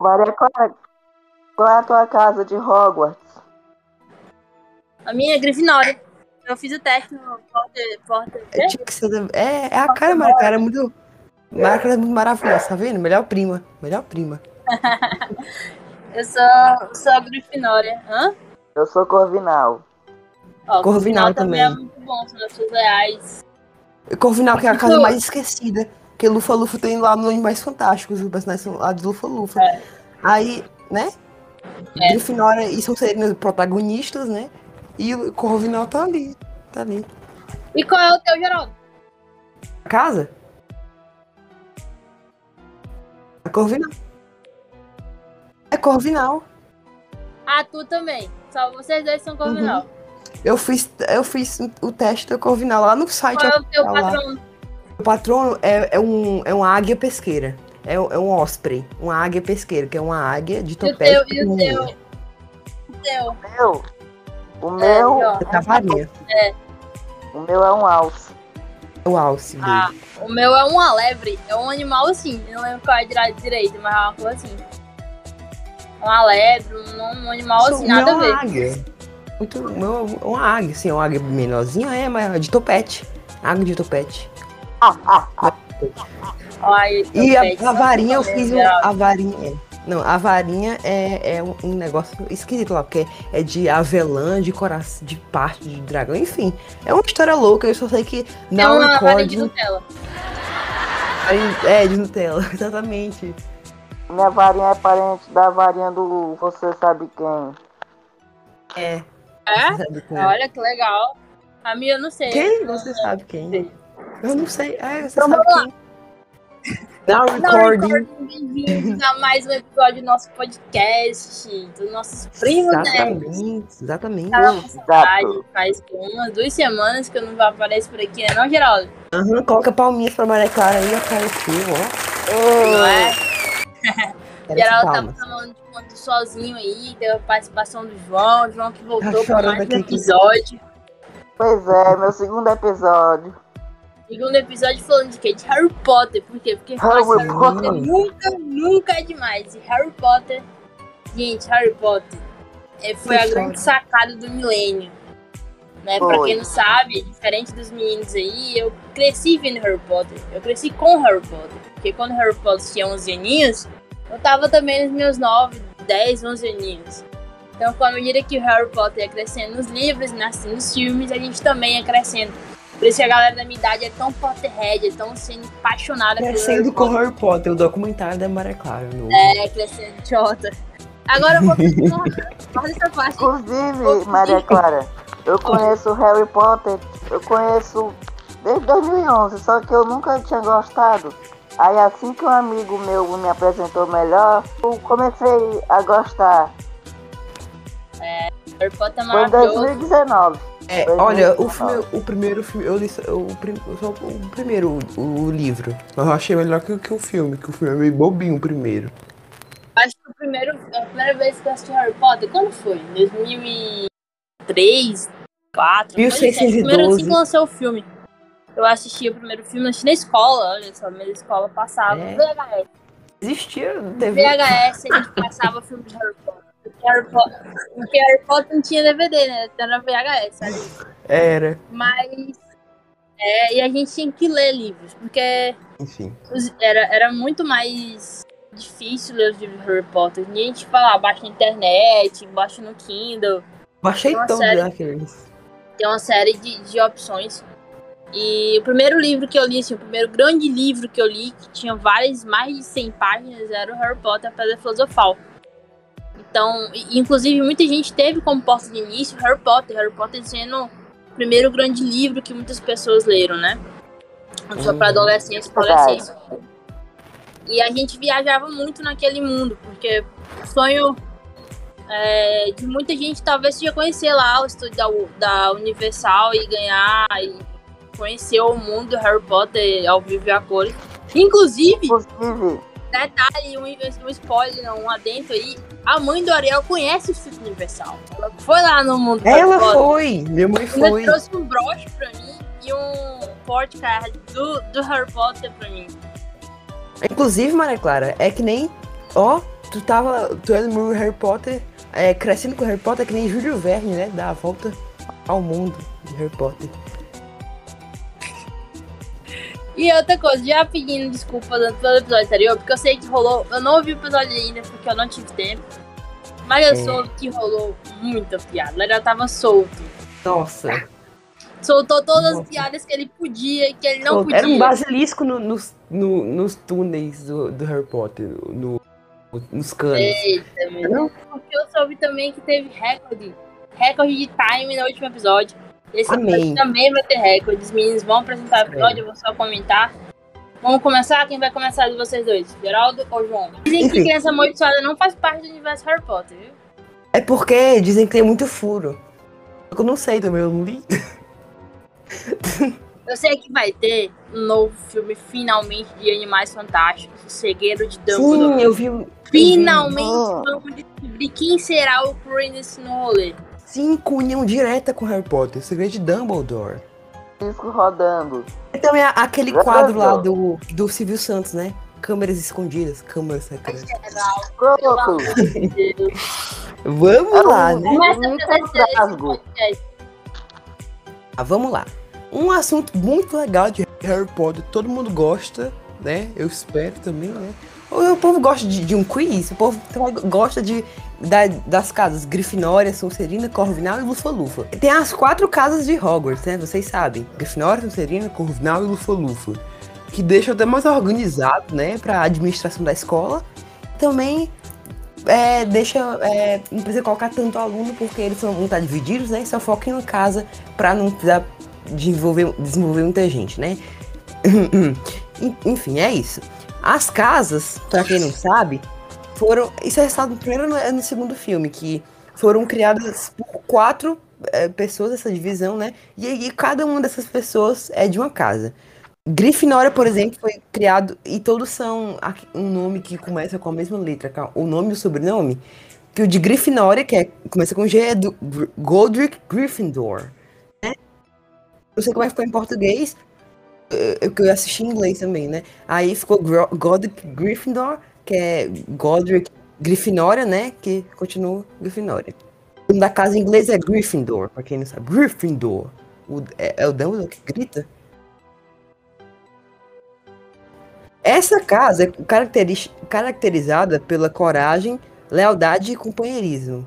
Maria Clara, qual é a tua casa de Hogwarts? A minha é Grifinória. Eu fiz o teste no Porta. porta É, tinha que ser da- é, é a cara, Maria Clara é muito. Maria Clara é muito maravilhosa, tá vendo? Melhor prima. Melhor prima. Eu sou, sou a Grifinória. Hã? Eu sou Corvinal. Ó, Corvinal também é também. muito bom, são nossos leais. E Corvinal, que é a casa Então- mais esquecida. Porque Lufa Lufa tem lá nos mais fantásticos, os personagens são lá de Lufa Lufa. É. Aí, né? É. Grifinória e são seriam protagonistas, né? E o Corvinal tá ali. Tá ali. E qual é o teu, Geraldo? A casa? É Corvinal. É Corvinal. Ah, tu também. Só vocês dois são Corvinal. Eu fiz, eu fiz o teste do Corvinal lá no site. Qual é o teu lá. Patrão? O patrono é, é, um, é uma águia pesqueira. É, é um osprey. Uma águia pesqueira, que é uma águia de E o topete. teu, e o teu? O teu. Meu, o meu, ó. É cavalinha. o meu é um alce. É o alce dele. Ah, o meu é uma lebre. É um animal assim. Eu não lembro qual é dire- direito, mas é uma coisa assim. Uma lebre, um, um animal Isso, assim, meu nada é a uma ver. águia. Muito, meu é uma águia, assim, é uma águia menorzinha, é, mas é de topete. Águia de topete. Ai, E a, a varinha eu fiz um, Geraldo. a varinha. é. Não, a varinha é, é um, um negócio esquisito lá, porque é de avelã, de coração, de parte de dragão, enfim. É uma história louca, eu só sei que É não uma varinha de. Nutella. É, de Nutella, exatamente. Minha varinha é parente da varinha do você sabe quem. É. É? Você sabe quem? é? Olha que legal. A minha eu não sei. Quem? Você sabe quem? Eu não sei. É, você Então sabe vamos quem? Now Não, recording. recording, bem-vindos a mais um episódio do nosso podcast, dos nossos primos, né? Exatamente, exatamente. Faz umas duas semanas que eu não apareço por aqui, né não, Geraldo? Aham, coloca palminhas pra Maria Clara aí, apareceu, ó. Não Ei, é? Geraldo tava palmas. falando de quanto sozinho aí, teve a participação do João, o João que voltou Tá chorando mais um aqui, que- episódio. Pois é, meu segundo episódio. Segundo episódio falando de quê? De Harry Potter. Por quê? Porque Harry Harry Potter Potter. nunca, nunca é demais. E Harry Potter, gente, Harry Potter é, foi a grande sacada do milênio. Né? Pra quem não sabe, diferente dos meninos aí, eu cresci vendo Harry Potter. Eu cresci com Harry Potter. Porque quando Harry Potter tinha 11 aninhos, eu tava também nos meus 9, 10, 11 aninhos. Então, com a medida que o Harry Potter ia crescendo nos livros, nascendo nos filmes, a gente também ia crescendo. Por isso que a galera da minha idade é tão Potterhead, é tão sendo apaixonada pelo Harry Crescendo com. Harry Potter, o documentário da Maria Clara. No... É, crescendo idiota. Agora eu vou. Guarda essa parte. Inclusive, Maria Clara, eu conheço Harry Potter, eu conheço desde 2011, só que eu nunca tinha gostado. Aí assim que um amigo meu me apresentou melhor, eu comecei a gostar. Harry Potter é Foi em maravilhoso. 2019. É, Foi olha, o, muito filme, o primeiro filme, eu li só o, prim- só o primeiro, o, o livro. Mas eu achei melhor que, que o filme, que o filme é meio bobinho o primeiro. Acho que o primeiro, a primeira vez que eu assisti Harry Potter, quando foi? 2003, 2004? 1612. Primeiro assim que lançou o filme. Eu assisti o primeiro filme, assisti na escola, olha só, minha escola passava. É. VHS. Existia DVD. VHS a gente passava filme de Harry Potter. Porque Harry Potter, porque Harry Potter não tinha DVD, né? Era VHS ali. Era, Mas. É, e a gente tinha que ler livros, porque enfim. os- era, era muito mais difícil ler os livros de Harry Potter. E a gente falava, baixa na internet, baixa no Kindle. Baixei todos série. aqueles. Tem uma série de, de opções. E o primeiro livro que eu li, assim, o primeiro grande livro que eu li, que tinha várias, mais de 100 páginas, era o Harry Potter, a Pedra Filosofal. Então, inclusive, muita gente teve como porta de início Harry Potter. Harry Potter sendo o primeiro grande livro que muitas pessoas leram, né? Só para Uhum. adolescentes e adolescentes. E a gente viajava muito naquele mundo, porque o sonho é, de muita gente talvez seja conhecer lá o estúdio da, da Universal e ganhar e conhecer o mundo do Harry Potter ao vivo e a cores. Inclusive, Inclusive, detalhe, um, um spoiler, não, um adentro aí, a mãe do Ariel conhece o estúdio Universal. Ela foi lá no mundo Ela Potter. foi! Minha mãe foi. trouxe um broche pra mim e um porte card do, do Harry Potter pra mim. Inclusive, Maria Clara, é que nem. Ó, tu tava. Tu é no Harry Potter, é, crescendo com Harry Potter, que nem Júlio Verne, né? Dá a volta ao mundo de Harry Potter. E outra coisa, já pedindo desculpa pelo episódio anterior, porque eu sei que rolou. Eu não ouvi o episódio ainda porque eu não tive tempo. Mas eu É. soube que rolou muita piada. Ele já tava solto. Nossa. Soltou todas Nossa. as piadas que ele podia e que ele não podia. Era um basilisco no- nos, no- nos túneis do, do Harry Potter, no, nos canos. Eita. Não? Porque eu soube também que teve recorde. Recorde de time no último episódio. Esse Amém. também vai ter recorde. Os meninos vão apresentar o episódio, eu vou só comentar. Vamos começar? Quem vai começar de vocês dois? Geraldo ou João? Dizem que Enfim. Criança Amaldiçoada não faz parte do universo Harry Potter, viu? É porque dizem que tem muito furo. Eu não sei também, eu não li. Eu sei que vai ter um novo filme, finalmente, de Animais Fantásticos. O Segredo de Dumbledore. Sim, eu vi. eu vi- Finalmente Oh. vamos descobrir quem será o Credence no rolê. Sim, com união direta com Harry Potter, o segredo de Dumbledore. Disco rodando. E também aquele Já quadro lá do, do Silvio Santos, né? Câmeras escondidas, câmeras secretas. Pronto. Vamos Era lá, um- né? Começa. Ah, vamos lá. Um assunto muito legal de Harry Potter, todo mundo gosta, né? Eu espero também, né? O, povo gosta de, de um quiz, o povo também gosta de, da- das casas Grifinória, Sonserina, Corvinal e Lufa-Lufa. Tem as quatro casas de Hogwarts, né? Vocês sabem. Grifinória, Sonserina, Corvinal e Lufa-Lufa. Que deixa até mais organizado, né? Pra administração da escola. Também é, deixa. é, não precisa colocar tanto aluno porque eles vão estar divididos, né? Só foca em uma casa pra não precisar desenvolver, desenvolver muita gente, né? En- Enfim, é isso. As casas, pra quem não sabe, foram. Isso é ressaltado no primeiro e no segundo filme, que foram criadas por quatro é, pessoas dessa divisão, né? E aí cada uma dessas pessoas é de uma casa. Grifinória, por exemplo, foi criado e todos são um nome que começa com a mesma letra, o nome e o sobrenome. Que o de Grifinória, que é, começa com G, é do Godric Gryffindor. Né? Não sei como é que ficou em português, eu, que eu assisti em inglês também, né? Aí ficou Godric Gryffindor, que é Godric Grifinória, né? Que continua Grifinória. O nome da casa em inglês é Gryffindor, pra quem não sabe. Gryffindor. O- é, é o Dumbledore que grita? Essa casa é caracteri- caracterizada pela coragem, lealdade e companheirismo.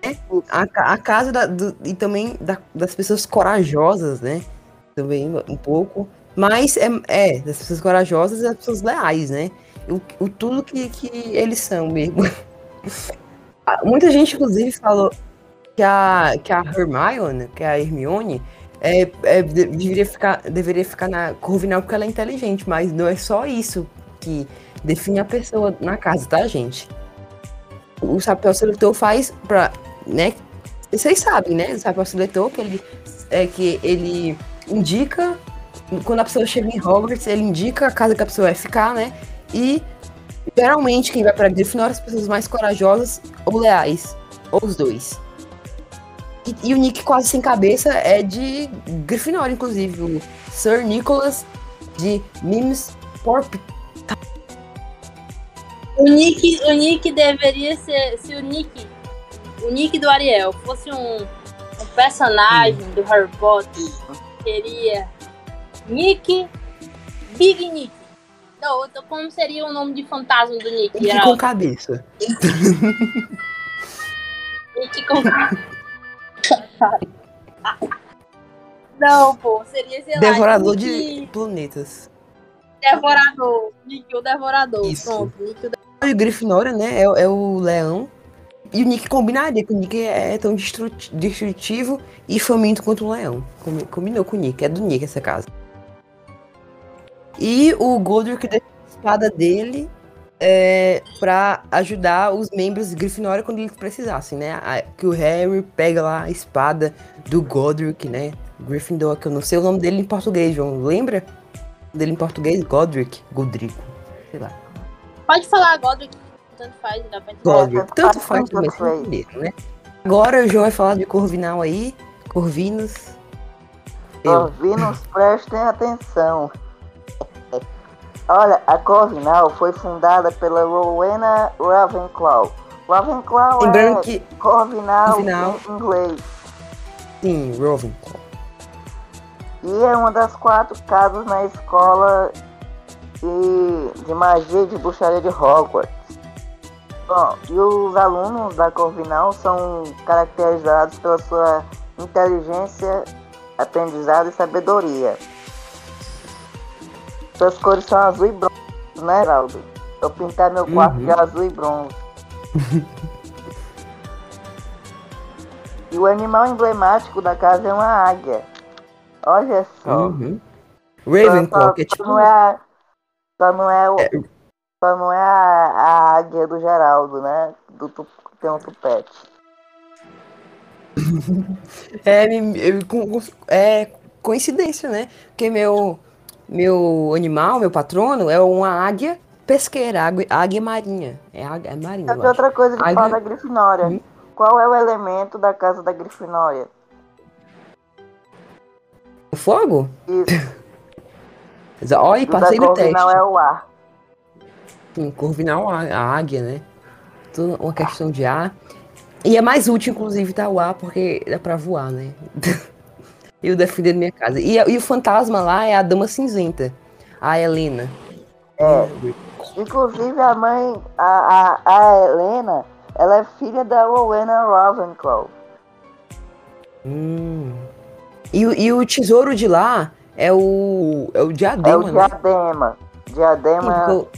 É, a, a casa da- do- e também da- das pessoas corajosas, né? Também um pouco. Mas é, é das pessoas corajosas e das pessoas leais, né? O, o tudo que, que eles são mesmo. Ah, Muita gente, inclusive, falou que a, que a Hermione, que é a Hermione, é, é, de- deveria, ficar, deveria ficar na Corvinal porque ela é inteligente, mas não é só isso que define a pessoa na casa, tá, gente? O chapéu seletor faz pra, né? Vocês sabem, né? O chapéu seletor que ele, é, que ele indica quando a pessoa chega em Hogwarts, ele indica a casa que a pessoa vai ficar, né? E geralmente quem vai pra Grifinória são as pessoas mais corajosas ou leais, ou os dois. E, e o Nick quase sem cabeça é de Grifinória, inclusive. O Sir Nicholas de Mims Porp. O Nick, o Nick deveria ser. Se o Nick. O Nick do Ariel fosse um, um personagem do Harry Potter, seria Nick Big Nick. Não, outro- como seria o nome de fantasma do Nick? Nick Geraldo? com cabeça. Nick com. Não, pô, seria, sei lá. Devorador Nick- de planetas. Devorador. Nick o Devorador. Isso. Pronto, Nick o E o Grifinória, né, é, é o leão. E o Nick combinaria, que o Nick é tão destru- destrutivo e faminto quanto o leão. Combi- Combinou com o Nick, é do Nick essa casa. E o Godric deixa a espada dele é, pra ajudar os membros de Grifinória quando eles precisassem, né? A- que o Harry pega lá a espada do Godric, né? Gryffindor, que eu não sei o nome dele em português, João. Lembra? Dele em português? Godric. Godrico. Sei lá. Pode falar agora, tanto faz, dá pra entender. Godric. tanto faz, também, entenderam, né? Agora o João vai falar de Corvinal aí. Corvinos. Eu. Corvinos, prestem atenção. Olha, a Corvinal foi fundada pela Rowena Ravenclaw. Ravenclaw Lembrando é que. Corvinal, Corvinal. em inglês. Sim, Ravenclaw. E é uma das quatro casas na escola e de magia e de bruxaria de Hogwarts. Bom, e os alunos da Corvinal são caracterizados pela sua inteligência, aprendizado e sabedoria. Suas cores são azul e bronze, né, Geraldo? Eu pintar meu quarto Uhum. de azul e bronze. e o animal emblemático da casa é uma águia. Olha só. Uhum. Ravenclaw, que é só, tipo. não é, a- só não é o, só não é a, a águia do Geraldo, né? Do tem um tupete. É, com- é coincidência, né? Porque meu, meu animal, meu patrono, é uma águia pesqueira, águia, águia marinha. É, águia, é marinha. Acho. outra coisa que Águia- fala da Grifinória. Uhum. Qual é o elemento da casa da Grifinória? O fogo? Isso. Olha, passei no teste. Corvinal é o ar. Sim, Corvinal, a, a águia, né? Tudo uma questão de ar. E é mais útil, inclusive, tá o ar, porque dá pra voar, né? Eu defender minha casa. E, e o fantasma lá é a Dama Cinzenta, a Helena. É. Inclusive a mãe, a, a, a Helena, ela é filha da Rowena Ravenclaw. Hum. E, o- e o tesouro de lá é o, é o É diadema, o né? diadema. Sim, Diadema porque o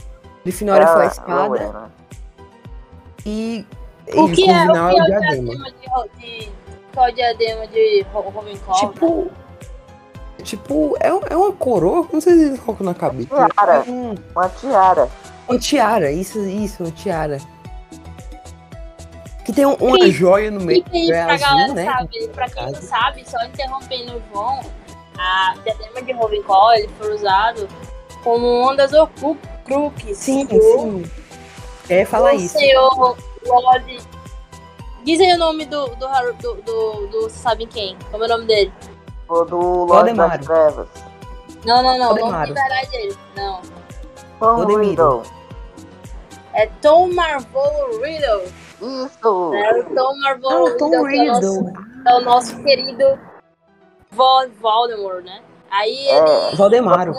Grifinória foi a é espada Rowena. e, O que é, o é é o o diadema. diadema de, de. Qual é o diadema de Ro- Ravenclaw? Tipo, tipo é, é uma coroa, não sei se eles colocam na cabeça. Tiara. É um- Uma tiara. Uma tiara, isso, isso, uma tiara. Que tem um- uma Que- joia no meio, Fica aí é pra azul, galera né? saber. Pra quem não sabe, só interrompendo o João, a diadema de Ravenclaw ele foi usado como uma das Horcruxes Sim, sim. É, fala do isso. senhor Lord... Diz aí o nome do, do, do, do, do- Sabe quem? Como é o nome dele? O do Lorde das Trevas. Não, não, não. O nome Valdemar. de verdade dele. Não. Tom. Riddle. É Tom Marvolo Riddle. Isso. É o Tom Marvolo Ah, Tom Riddle, que é o nosso Riddle. é o nosso querido Vo- Voldemort, né? Aí É. ele, Valdemaro.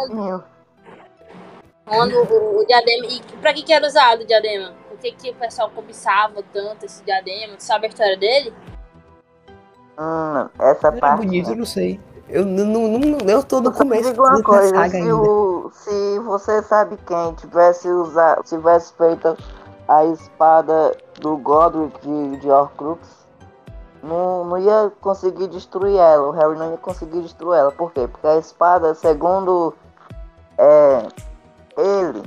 Quando o, o diadema. E pra que, que era usado o diadema? Que, que o pessoal cobiçava tanto esse diadema? Tu sabe a história dele? Hum, essa Era parte. bonito, né? eu não sei. Eu, não, não, não- eu tô no Eu começo digo uma da coisa, saga se, ainda. o, se você sabe quem tivesse usado, tivesse feito a espada do Godric de, de Horcrux, não, não ia conseguir destruir ela, o Harry não ia conseguir destruir ela. Por quê? Porque a espada, segundo é, ele,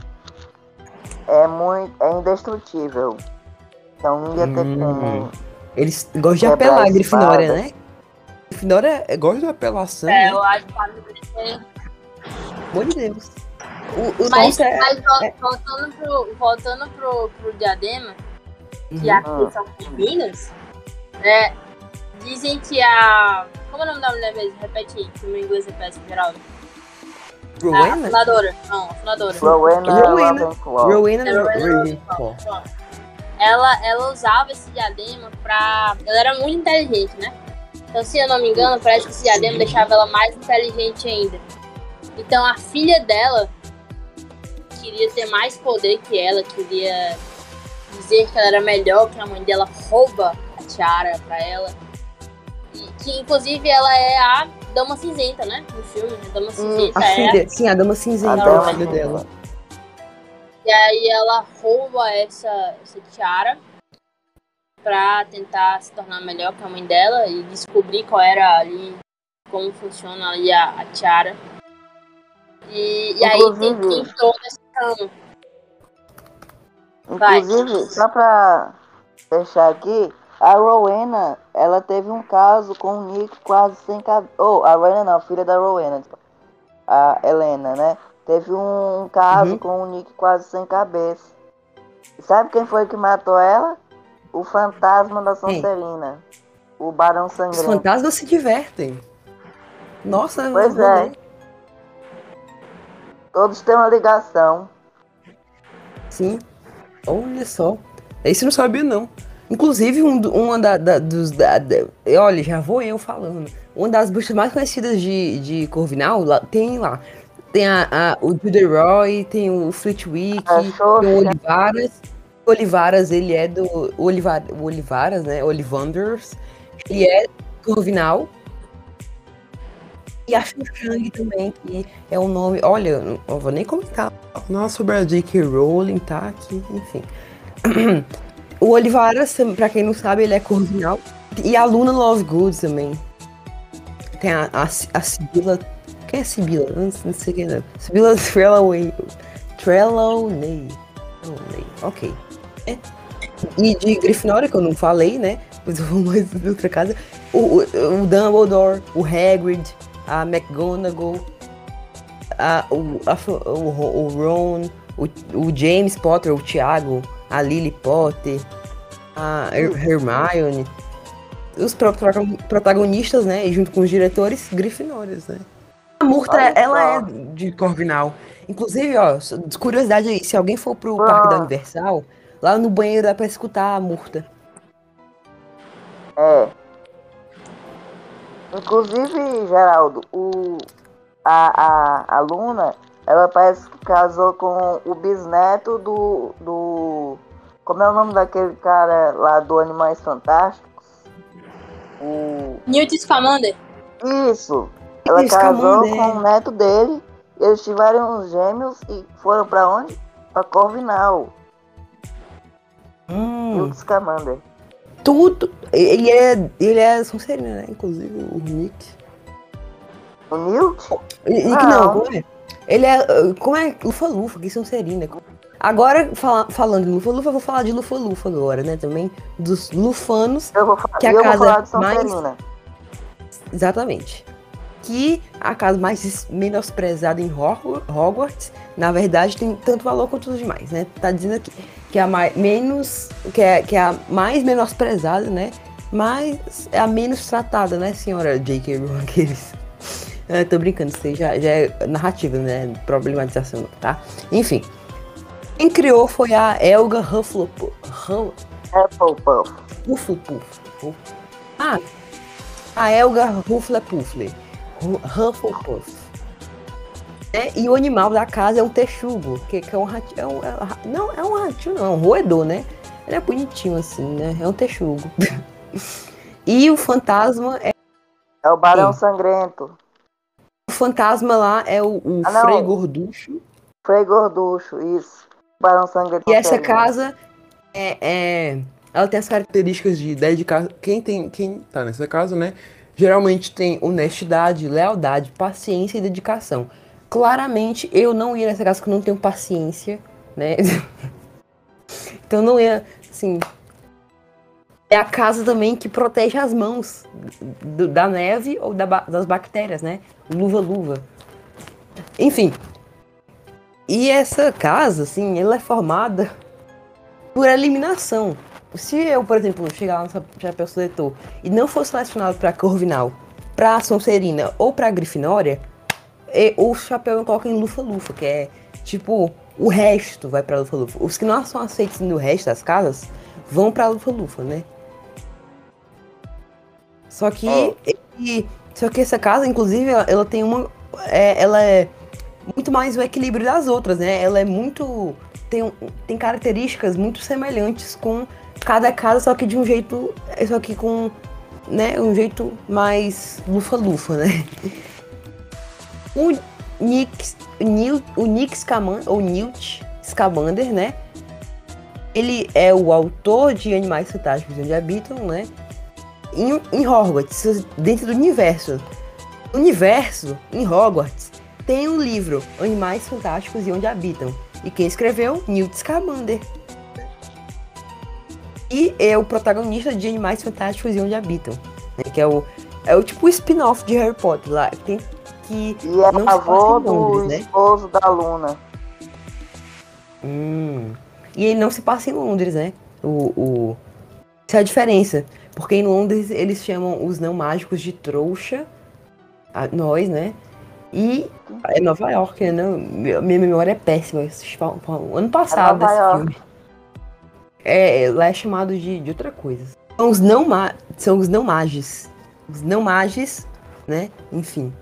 é muito é indestrutível. Então não ia ter Hum. como. Eles gostam de Quebrar apelar a a Grifinória, né? Grifinória é- gosta de apelação, É, né? eu acho que faz muito Pelo amor de Deus. O, o Mas, nosso é... mas vol- voltando, pro, voltando pro, pro diadema, que Uhum. aqui são femininas, né? Dizem que a. Como é o nome da mulher mesmo? Repete aí, que o meu inglês é péssimo, Geraldo. Rowena? fundadora. Não, a fundadora. Rowena Rowena. Rowena É, Rowena Ravenclaw. Ela, ela usava esse diadema pra. Ela era muito inteligente, né? Então, se eu não me engano, parece que esse diadema deixava ela mais inteligente ainda. Então, a filha dela queria ter mais poder que ela, queria dizer que ela era melhor, que a mãe dela rouba a tiara pra ela. E que, inclusive, ela é a Dama Cinzenta, né? No filme, a Dama Cinzenta A é filha, sim, a dama cinzenta, A é dama filha cinzenta. dela. E aí ela rouba essa, essa tiara pra tentar se tornar melhor que a mãe dela e descobrir qual era ali, como funciona ali a, a tiara. E, e aí tem, Inclusive- tem toda essa trama. Vai. Inclusive, só pra fechar aqui, a Rowena, ela teve um caso com o Nick quase sem cabeça. Oh, a Rowena não, filha da Rowena. A Helena, né? Teve um caso Uhum. com o Nick quase sem cabeça. Sabe quem foi que matou ela? O fantasma da? Sonserina. O Barão Os Sangrento. fantasmas se divertem. Nossa, Pois é. ler. Todos têm uma ligação. Sim. Olha só. Esse não sabia, não. Inclusive, um, uma da, da, dos. Da, da, olha, já vou eu falando. Uma das buscas mais conhecidas de, de Corvinal lá, tem lá. Tem a, a, o Judy Roy, tem o Fleetwick, A tem o Olivaras. O Olivaras, ele é do. O, Olivar, o Olivaras, né? Olivanders. Ele é Corvinal. E a Xuxang também, que é um nome. Olha, eu não vou nem comentar. Nossa, sobre a J.K. Rowling, tá aqui, enfim. O Olivaras, pra quem não sabe, ele é Corvinal. E a Luna Lovegood também. Tem a, a, a Sibila. Quem é Sibila? Não, não sei quem é. Sibila Trelawney. Trelawney. Ok. É. E de Grifinória, que eu não falei, né? Mas eu vou mais de outra casa. O, o, o Dumbledore, o Hagrid, a McGonagall, a, o, a, o, o Ron, o, o James Potter, o Thiago, a Lily Potter, a Her- Hermione. Os próprios protagonistas, né? E junto com os diretores, Grifinórias, né? A Murta, Olha ela é de Corvinal. Inclusive, ó, curiosidade aí, se alguém for pro Ah. Parque da Universal, lá no banheiro dá pra escutar a Murta. É. Inclusive, Geraldo, o, a, a, a Luna, ela parece que casou com o bisneto do, do. Como é o nome daquele cara lá do Animais Fantásticos? O. Newt Scamander. Isso! Ela Isso, casou Scamander. com o neto dele, eles tiveram uns gêmeos e foram pra onde? Pra Corvinal. Hum, Newt Scamander. tudo. Ele é. Ele é Sonserina, né? Inclusive o Nick. O Newt? Nick Não. não, como é? Ele é. uh, Como é? Lufa Lufa, que Sonserina. Agora, fala- falando de Lufa Lufa, eu vou falar de Lufa Lufa agora, né? Também dos Lufanos. Eu vou, Que a eu vou casa falar de mais- Sonserina. Exatamente. Que a casa mais menosprezada em Hogw- Hogwarts, na verdade, tem tanto valor quanto os demais, né? Tá dizendo aqui que é a mais, menos, que é, que é a mais menosprezada, né? Mas é a menos tratada, né, senhora J.K. Rowling? Eu tô brincando, isso aí já, já é narrativa, né? Problematização, tá? Enfim. Quem criou foi a Elga Hufflepuff. Hu- Hufflepuff. Hufflepuff. Ah, a Elga Hufflepuff. Hu- Hufflepuff. É, e o animal da casa é um texugo, que, que é um ratinho. É um, é não, é um ratinho, não, é um roedor, né? Ele é bonitinho assim, né? É um texugo. e o fantasma é. É o Barão. Sangrento. O fantasma lá é o, o Ah. Frei Gorducho. Frei Gorducho, isso. Barão Sangrento. E essa casa é, é- Ela tem as características de dedicação. Quem tem. Quem tá nessa casa, né? Geralmente tem honestidade, lealdade, paciência e dedicação. Claramente, eu não ia nessa casa porque eu não tenho paciência, né? então não ia, assim. É a casa também que protege as mãos do- da neve ou da das bactérias, né? Luva-luva. Enfim. E essa casa, assim, ela é formada por eliminação. Se eu, por exemplo, chegar lá no Chapéu Seletor e não for selecionado para Corvinal, para Sonserina ou para Grifinória, e- o chapéu eu coloco em Lufa-Lufa, que é tipo, o resto vai para Lufa-Lufa. Os que não são aceitos no resto das casas vão para Lufa-Lufa, né? Só que, e- só que essa casa, inclusive, ela, ela tem uma. é, ela é muito mais o equilíbrio das outras, né? Ela é muito. Tem, tem características muito semelhantes com cada casa, só que de um jeito. Só que com. Né, um jeito mais lufa-lufa, né? O Nick, o Nick Scamander, ou Newt Scamander, né? Ele é o autor de Animais Fantásticos onde habitam, né? Em, em Hogwarts, dentro do universo. No universo, em Hogwarts, tem um livro, Animais Fantásticos e Onde Habitam. E quem escreveu? Newt Scamander. E é o protagonista de Animais Fantásticos e Onde Habitam. né, Que é o, é o tipo spin-off de Harry Potter lá. Tem, que E é não avô do Londres, né? esposo da Luna. Hum. E ele não se passa em Londres, né? O, o... Essa é a diferença. Porque em Londres eles chamam os não mágicos de trouxa. a- nós, né? E é Nova York, né? Minha memória é péssima. Ano passado Nova esse York. filme. É, lá é chamado de, de outra coisa. São os não são os não magis. Os não magis, né? Enfim.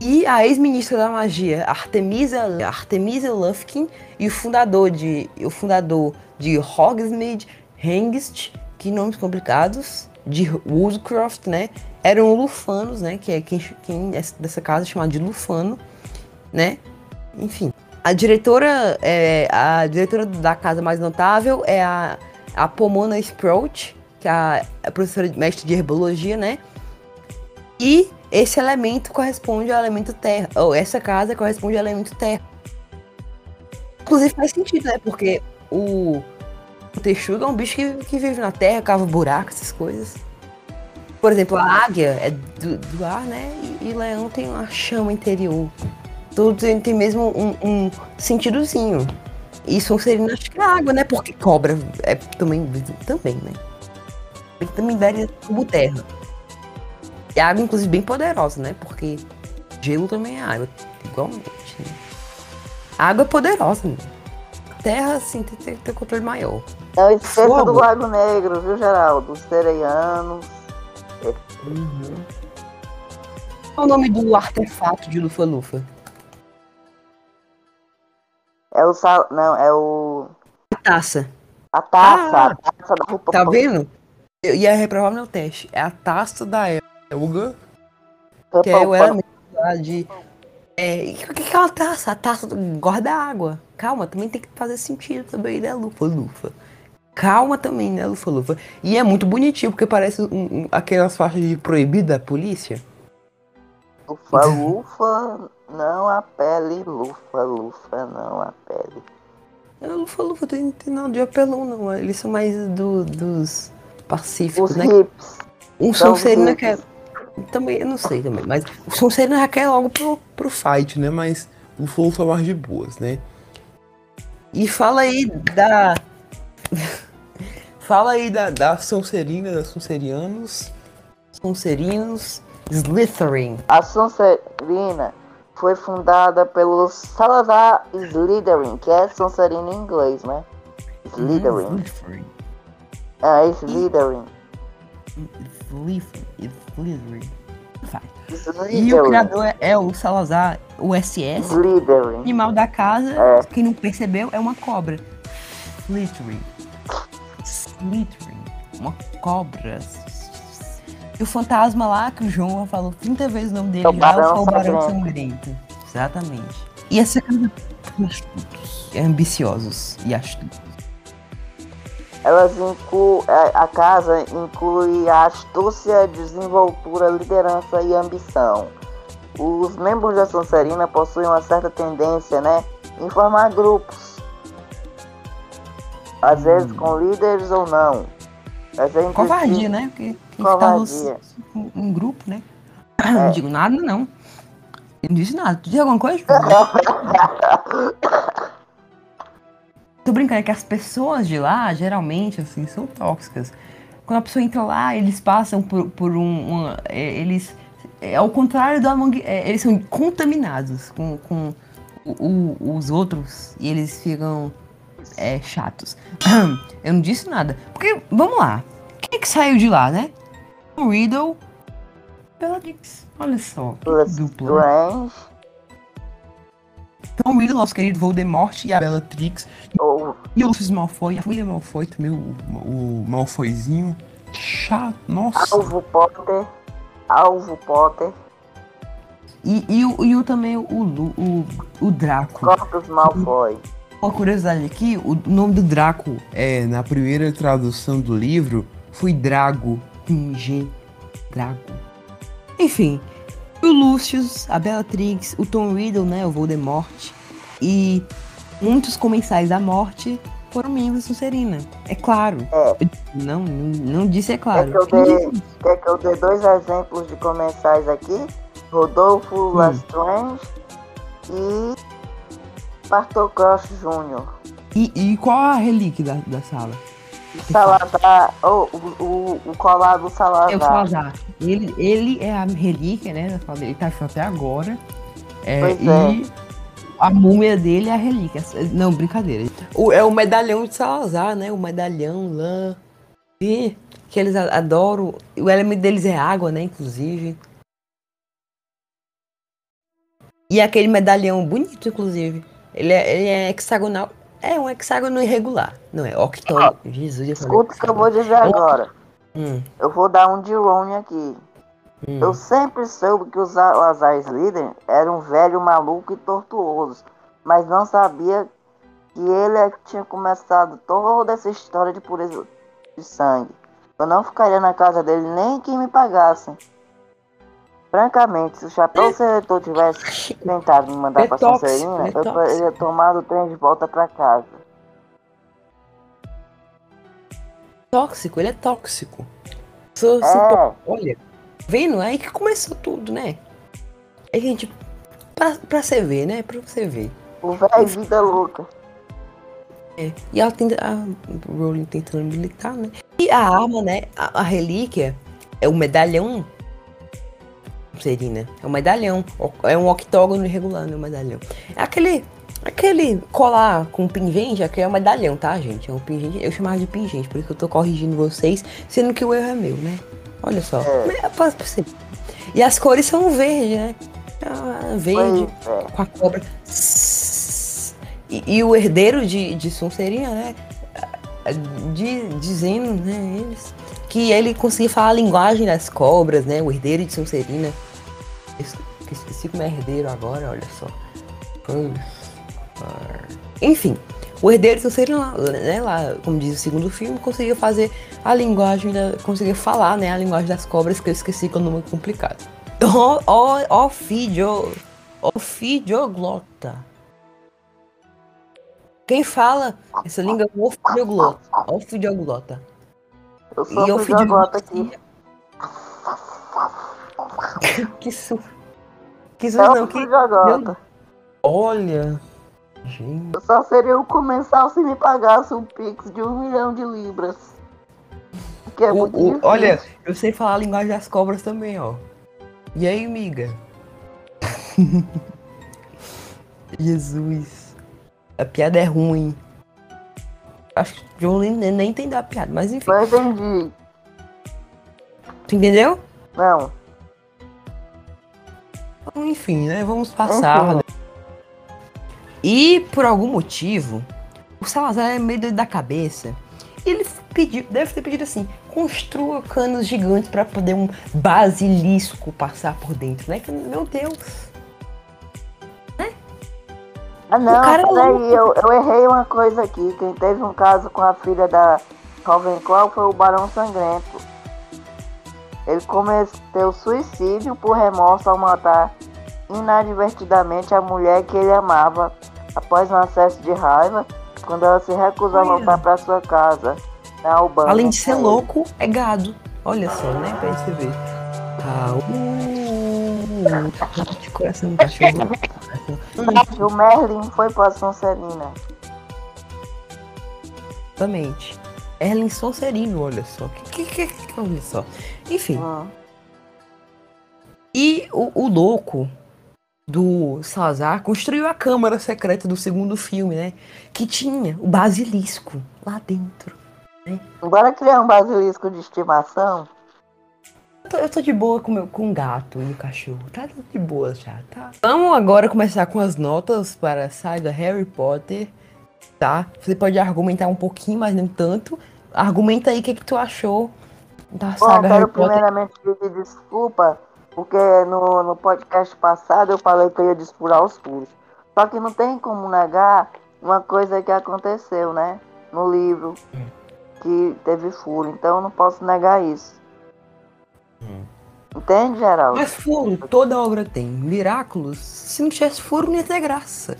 E a ex-ministra da magia, Artemisa, Artemisa Lufkin, e o fundador de o fundador de Hogsmeade, Hengist, que nomes complicados, de Woodcroft, né? Eram lufanos, né? Que é quem, quem é dessa casa chamado de lufano, né? Enfim. A diretora, é, a diretora da casa mais notável é a, a Pomona Sprout, que é a, a professora de mestre de herbologia, né? E esse elemento corresponde ao elemento terra. Ou essa casa corresponde ao elemento terra. Inclusive faz sentido, né? Porque o, o texuga é um bicho que, que vive na terra, cava buraco, essas coisas. Por exemplo, a águia é do, do ar, né? E, e leão tem uma chama interior. Tudo tem, tem mesmo um, um sentidozinho. E Sonserina acho que é água, né? Porque cobra é também, também né? Ele também daria como terra. E a água, inclusive, bem poderosa, né? Porque gelo também é água, igualmente. Né? A água é poderosa, né? Terra, assim, tem ter controle maior. Não esqueça Fogo. do Lago Negro, viu, Geraldo? Os sereianos. Qual é o nome do artefato de Lufa-Lufa? É o sal. Não, é o. A taça. A taça, Ah! a taça da roupa. Tá vendo? Eu ia reprovar meu teste. É a taça da Elga, que é o elemento lá de. É, o que é uma taça? A taça do guarda-água. Calma, também tem que fazer sentido também, né, Lufa-Lufa? Calma também, né, Lufa-Lufa? E é muito bonitinho, porque parece um- aquelas faixas de proibida da polícia. Lufa, lufa, não a pele. Lufa, lufa, não a pele. É, Lufa-Lufa tem, tem nada de apelão, não. Eles são mais do- dos pacíficos, Os né? hips. Um São Sonserina quer. Também, eu não sei também, mas o Sonserina já quer logo pro, pro fight, né? Mas o Flow foi mais de boas, né? E fala aí da. Fala aí da, da Sonserina, da Sonserianos. Sonserinos. Slytherin. A Sonserina foi fundada pelo Salazar Slytherin, que é Sonserina em inglês, né? Slytherin. Slytherin. É, Slytherin. Slytherin. Slytherin. Vai. E o criador é, é o Salazar, o SS. Slytherin. animal da casa, É. quem não percebeu, é uma cobra. Slytherin. Slytherin. Uma cobra. E o fantasma lá, que o João falou 30 vezes o nome dele, É o já é Barão o Barão Sangrento. Exatamente. E essa casa é astutos, é ambiciosos e astutos. Elas incluem, a casa inclui a astúcia, desenvoltura, liderança e ambição. Os membros da Sonserina possuem uma certa tendência, né, em formar grupos. Às vezes com líderes ou não. É Covardia, né? Porque quem tá Covardia. no um grupo, né? Não digo nada, não. Eu não disse nada. Tu disse alguma coisa? Tô brincando, é que as pessoas de lá, geralmente, assim, são tóxicas. Quando a pessoa entra lá, eles passam por, por um. uma- é, eles. É ao contrário do Among. é, eles são contaminados com, com o- o- os outros e eles ficam é, chatos. Eu não disse nada. Porque, vamos lá. Quem é que saiu de lá, né? O Riddle. Bellatrix. Olha só. Dupla. Strange Tom Riddle, nosso querido Voldemort e a Bellatrix. ou E o Lucius Malfoy, a família Malfoy também, o, o Malfoyzinho. Chato, nossa. Alvo Potter. Alvo Potter. E, e, o, e o também o, o, o Draco. Corpus Malfoy. Uma curiosidade aqui, o nome do Draco é, na primeira tradução do livro, foi Drago, com G, Drago. Enfim, o Lucius, a Bellatrix, o Tom Riddle, né, o Voldemort, e muitos comensais da morte foram membros da Sonserina. É claro. É. Não, não, não disse é claro. Quer que eu dê, quer que eu dê dois exemplos de comensais aqui? Rodolfo Lestrange e Pastor Cross Jr. E, e qual a relíquia da, da sala? Salazar, oh, o, o, o colar do Salazar. É o Salazar. Ele, ele é a relíquia, né? da sala dele. Ele tá até agora. É, Pois e é. a múmia dele é a relíquia. Não, brincadeira. O, é o medalhão de Salazar, né? O medalhão lá. E que eles adoram. O elemento deles é água, né? Inclusive. E aquele medalhão bonito, inclusive. Ele é, ele é hexagonal. É um hexágono irregular. Não é octógono. Jesus, eu falei Escuta o que eu vou dizer agora. Hum, Eu vou dar um de Ron aqui. hum. Eu sempre soube que os Azar Slytherin era um velho maluco e tortuoso, mas não sabia que ele é tinha começado toda essa história de pureza de sangue. Eu não ficaria na casa dele nem que me pagassem. Francamente, se o Chapéu Seletor tivesse tentado me mandar É pra tóxico, Sonserina, é eu teria tomado o trem de volta pra casa. tóxico, ele é tóxico. So- É. olha, vendo? Aí que começou tudo, né? Aí, gente, pra, pra você ver, né? Pra você ver. O velho vida louca. É. E ela tenta. A Rowling tentando militar, né? E a arma, né? A, a relíquia é o medalhão. Serina. É um medalhão. É um octógono irregular, né? O medalhão. É aquele. Aquele colar com pingente, aqui é um medalhão, tá, gente? É um pingente. Eu chamava de pingente, por isso que eu tô corrigindo vocês, sendo que o erro é meu, né? Olha só. É. E as cores são verde, né? Ah, verde é. com a cobra. E, e o herdeiro de, de Sonserina, né? De, dizendo, né, eles, que ele conseguia falar a linguagem das cobras, né? O herdeiro de Sonserina. Es- que Esqueci como é herdeiro agora, olha só. Enfim, o herdeiro de Sonserina, lá, né, lá, como diz o segundo filme, conseguia fazer a linguagem, da, conseguia falar, né, a linguagem das cobras, que eu esqueci que é um nome complicado. Ó, ó, ó, filho, Ofidioglota. Quem fala essa língua é o ofidioglota. Ofidioglota. Eu sou E o ofidioglota. aqui. Que su... Que É su... o não, que... Fujagota. Olha... Gente... Eu só seria o comensal se me pagasse um pix de um milhão de libras. Que é O- muito o- olha, eu sei falar a linguagem das cobras também, ó. E aí, amiga? Jesus. A piada é ruim. Acho que John nem, nem entendeu a piada, mas enfim. Não entendi. Tu entendeu? Não. Então, Enfim, né? Vamos passar. Enfim. E por algum motivo, o Salazar é meio doido da cabeça. Ele pediu, deve ter pedido assim: construa canos gigantes para poder um basilisco passar por dentro, né? Que, Meu Deus. Ah não, cara é peraí, louco. eu, eu errei uma coisa aqui. Quem teve um caso com a filha da Ravenclaw foi o Barão Sangrento. Ele cometeu suicídio por remorso ao matar inadvertidamente a mulher que ele amava após um acesso de raiva quando ela se recusou a voltar para sua casa na Albânia. Além de ser louco, é gado. Olha só, né? Pra você ver. Ah, uh, de coração, cachorro. O Merlin foi para Sonserina. Exatamente. Erlin Sonserino, olha só. Que, que, que, olha só. Enfim. Hum. E o, o louco do Salazar construiu a câmara secreta do segundo filme, né? Que tinha o basilisco lá dentro. Bora criar um basilisco de estimação? Eu tô, eu tô de boa com, meu, com o gato e o cachorro. Tá de boa já, tá? Vamos agora começar com as notas para a saga Harry Potter, tá? Você pode argumentar um pouquinho, mas não tanto. Argumenta aí o que, que tu achou da Bom, saga quero Harry Potter. primeiramente pedir desculpa, porque no, no podcast passado eu falei que eu ia desfurar os furos. Só que não tem como negar uma coisa que aconteceu, né? No livro, que teve furo. Então eu não posso negar isso. Entende, Geraldo? Mas furo, toda obra tem. Miraculos, se não tivesse furo, não ia ter graça.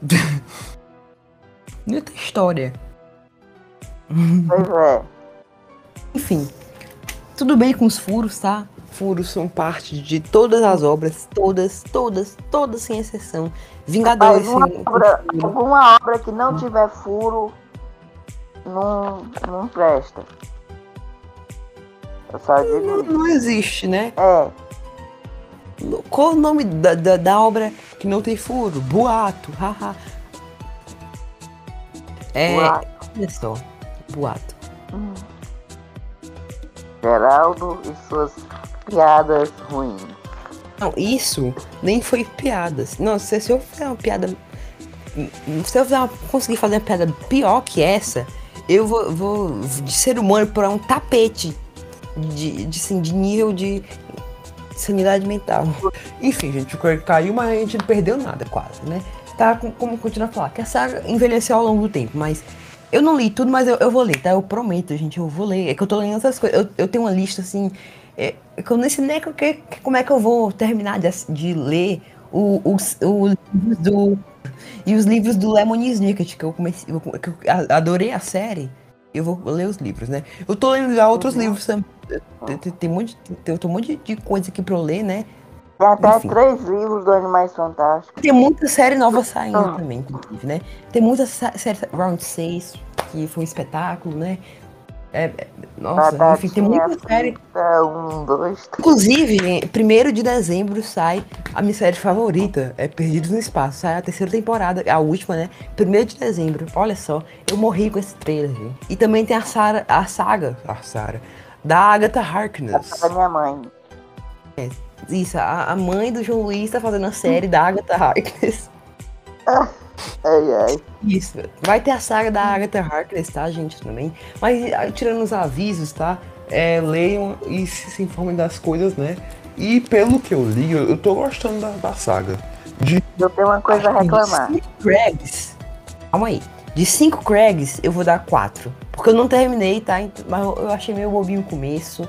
não ia ter história. Pois é. Enfim, tudo bem com os furos, tá? Furos são parte de todas as obras, todas, todas, todas sem exceção. Vingadores uma sem obra, furo. alguma obra que não tiver furo não, não presta. Eu só digo Não, não existe, né? É, Qual o nome da, da, da obra que não tem furo. Boato, haha. É, Boato. olha só, boato. Geraldo e suas piadas ruins. Não, isso nem foi piadas. Não, se, se eu fizer uma piada. Se eu fizer uma- conseguir fazer uma piada pior que essa, eu vou, vou de ser humano para um tapete de, de, assim, de nível de sanidade mental. Enfim, gente, o Craig caiu, mas a gente não perdeu nada, quase, né? Tá, com- como continuar a falar, que a saga envelheceu ao longo do tempo, mas eu não li tudo, mas eu, eu vou ler, tá? Eu prometo, gente, eu vou ler. É que eu tô lendo essas coisas. Eu, eu tenho uma lista assim. É, é que eu nem sei nem que- que- como é que eu vou terminar de, de ler o, os, livros do. E os livros do Lemon Snicket, que eu comecei. que eu adorei a série. Eu vou ler os livros, né? Eu tô lendo já outros livros também. Tem, tem, um monte, tem, tem um monte de coisa aqui pra eu ler, né? Tem até Enfim. três livros do Animais Fantásticos. Tem muita série nova saindo Ah. também, inclusive, né? Tem muita sé- série Round 6, que foi um espetáculo, né? É, é, nossa, enfim, tem muita série. Um, dois, três. Inclusive, primeiro de dezembro sai a minha série favorita, é Perdidos no Espaço. Sai a terceira temporada, a última, né? Primeiro de dezembro. Olha só, eu morri com esse trailer, gente. E também tem a, Sarah, a saga, a Sarah, da Agatha Harkness. da minha mãe. Isso, a, a mãe do João Luiz tá fazendo a série da Agatha Harkness. Ai, ai. Isso, vai ter a saga da Agatha Harkness, tá, gente, também. Mas ah, tirando os avisos, tá? É, leiam e se, informem das coisas, né? E pelo que eu li, eu, tô gostando da, da saga. De Eu tenho uma coisa a reclamar. De cinco Craigs. Calma aí. De cinco Craigs, eu vou dar quatro. Porque eu não terminei, tá? Ent- Mas eu, achei meio bobinho o começo.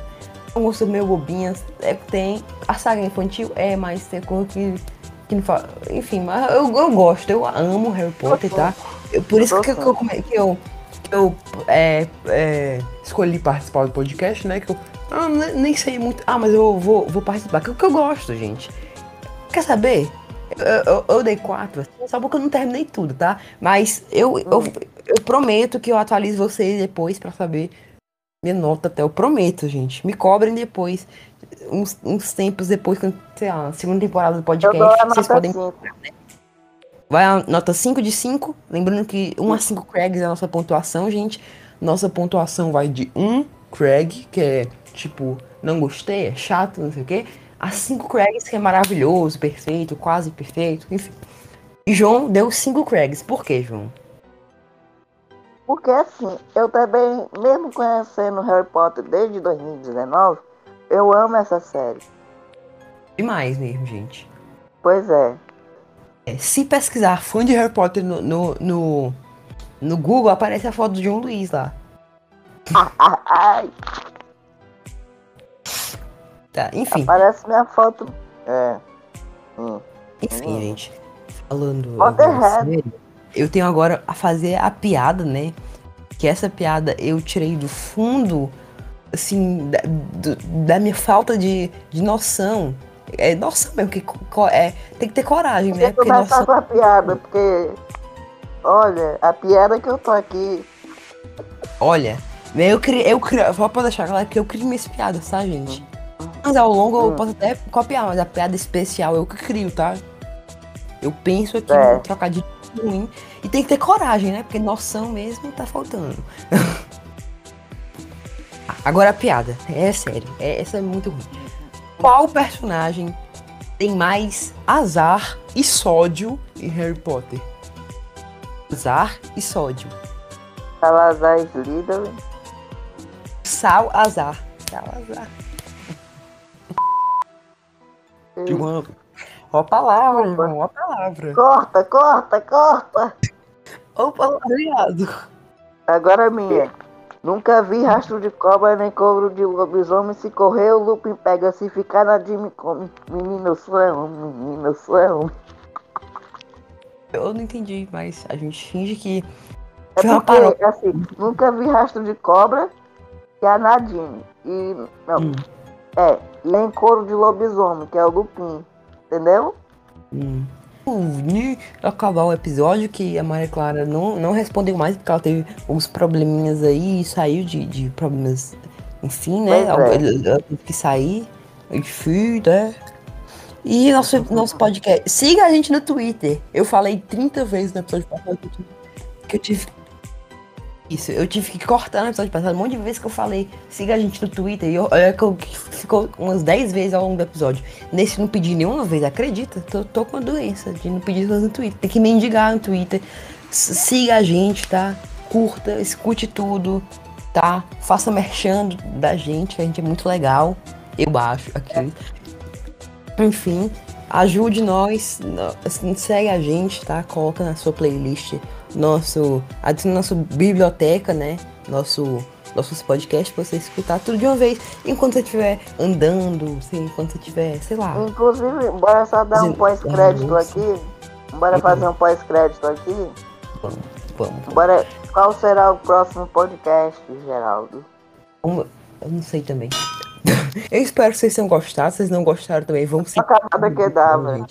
Eu gosto meio bobinhas. É, tem. A saga infantil é, mas tem coisa que. Que não fala. Enfim, mas eu, eu gosto, eu amo Harry Potter, tá? Eu- por isso que, que eu, que eu, que eu é, é, escolhi participar do podcast, né? Que eu ne- nem sei muito. Ah, mas eu vou, vou participar. Que é o que eu gosto, gente. Quer saber? Eu, eu- eu dei quatro, assim, só porque eu não terminei tudo, tá? Mas eu, eu, eu prometo que eu atualizo vocês depois pra saber minha nota até. Eu prometo, gente. Me cobrem depois. Uns, uns tempos depois, quando, sei lá, segunda temporada do podcast. vocês podem 5. Vai a nota 5 de 5. Lembrando que 1 a 5 Craigs é a nossa pontuação, gente. Nossa pontuação vai de 1 Craig, que é tipo, não gostei, é chato, não sei o quê. A 5 Craigs, que é maravilhoso, perfeito, quase perfeito, enfim. E João deu 5 Craigs. Por quê, João? Porque assim, eu também, mesmo conhecendo Harry Potter desde 2019, eu amo essa série. Demais mesmo, gente. Pois é. É, se pesquisar fã de Harry Potter no, no, no, no Google, aparece a foto do João Luiz lá. Tá, enfim. aparece minha foto. É. Hum. Enfim, gente. Falando eu tenho agora a fazer a piada, né? Que essa piada eu tirei do fundo, assim, da, da minha falta de, de noção. É noção mesmo, que é, tem que ter coragem, né? Porque noção. a piada, porque. Olha, a piada que eu tô aqui. Olha, eu criei, eu criei, só pra deixar claro que eu criei minhas piadas, tá, gente? Mas ao longo eu posso até copiar, mas a piada especial eu que crio, tá? Eu penso aqui É. no trocadilho ruim. E tem que ter coragem, né? Porque noção mesmo tá faltando. Agora a piada. É sério. É, essa é muito ruim. Qual personagem tem mais azar e sódio em Harry Potter? Azar e sódio. Salazar Slytherin. Sal azar. Sal azar. João. Ó a palavra, João. Ó a palavra. Corta, corta, corta. Ó o palavreado. Agora a minha. Nunca vi rastro de cobra nem couro de lobisomem. Se correr, o Lupin pega. Se ficar na me come. Menino, eu sou é homem. Menino, eu sou é homem. Eu não entendi, mas a gente finge que. É Foi porque, assim, nunca vi rastro de cobra que é a Nadine. E. Não. Hum. É. E nem couro de lobisomem, que é o Lupin. Entendeu? Hum. De acabar o episódio que a Maria Clara não, não respondeu mais porque ela teve uns probleminhas aí e saiu de, de problemas, enfim, né? É. Ela ela teve que sair, enfim, né? E nosso, nosso podcast. Siga a gente no Twitter. Eu falei 30 vezes no episódio passado que eu tive. Isso, eu tive que cortar no episódio passado um monte de vezes que eu falei. Siga a gente no Twitter. E olha que eu, ficou umas 10 vezes ao longo do episódio. Nesse não pedi nenhuma vez, acredita? Tô, tô com a doença de não pedir coisas no Twitter. Tem que mendigar no Twitter. Siga a gente, tá? Curta, escute tudo, tá? Faça merchando da gente, que a gente é muito legal. Eu acho aqui. Enfim, ajude nós, assim, segue a gente, tá? Coloca na sua playlist, nosso, adiciona na sua biblioteca, né? Nosso, nossos podcasts pra você escutar tudo de uma vez, enquanto você estiver andando, assim, enquanto você estiver, sei lá. Inclusive, bora só dar um pós-crédito aqui. Bora fazer um pós-crédito aqui. Vamos, vamos. Bora, qual será o próximo podcast, Geraldo? Eu não sei também. Eu espero que vocês tenham gostado. Se vocês não gostaram também, vão se. Acabada que dá, velho.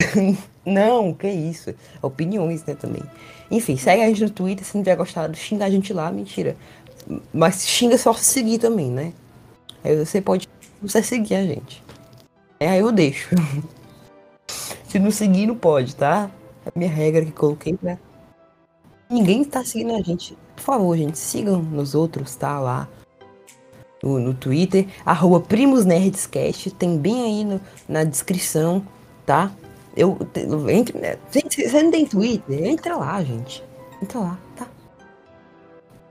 Não, que isso. Opiniões, né, também. Enfim, segue a gente no Twitter. Se não tiver gostado, xinga a gente lá, mentira. Mas xinga só se seguir também, né? Aí você pode você seguir a gente. É, aí eu deixo. se não seguir, não pode, tá? É a minha regra que coloquei pra. Ninguém tá seguindo a gente. Por favor, gente, sigam nos outros, tá? Lá no, no Twitter, arroba PrimosNerdsCast, tem bem aí no, na descrição, tá? Eu, entre, né? Gente, você não tem Twitter? Entra lá, gente. Entra lá, tá?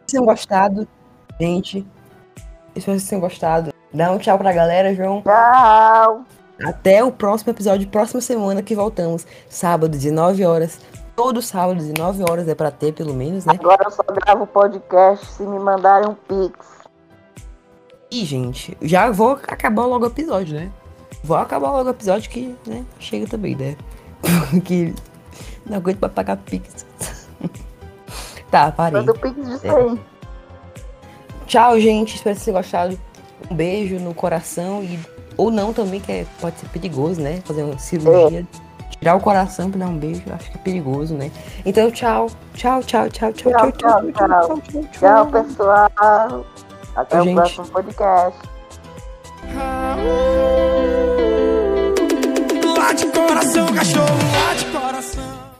Se tenham gostado, gente. Espero que vocês tenham gostado. Dá um tchau pra galera, João. Tchau! Até o próximo episódio, próxima semana que voltamos. Sábado, 19 horas. Todo sábado, 19 horas é pra ter, pelo menos, né? Agora eu só gravo podcast se me mandarem um pix. E, gente, já vou acabar logo o episódio, né? Vou acabar logo o episódio que, né, chega também, né? Porque não aguento pra pagar Pix. tá, parei. Manda o Pix de 100. É. Tchau, gente. Espero que vocês tenham gostado. Um beijo no coração e ou não também, que é, pode ser perigoso, né? Fazer uma cirurgia. É. Tirar o coração pra dar um beijo, acho que é perigoso, né? Então, tchau. Tchau, tchau, tchau, tchau, tchau, tchau, tchau, tchau, tchau, tchau, tchau pessoal. Até o gente. próximo podcast. Lá de coração, cachorro, de coração.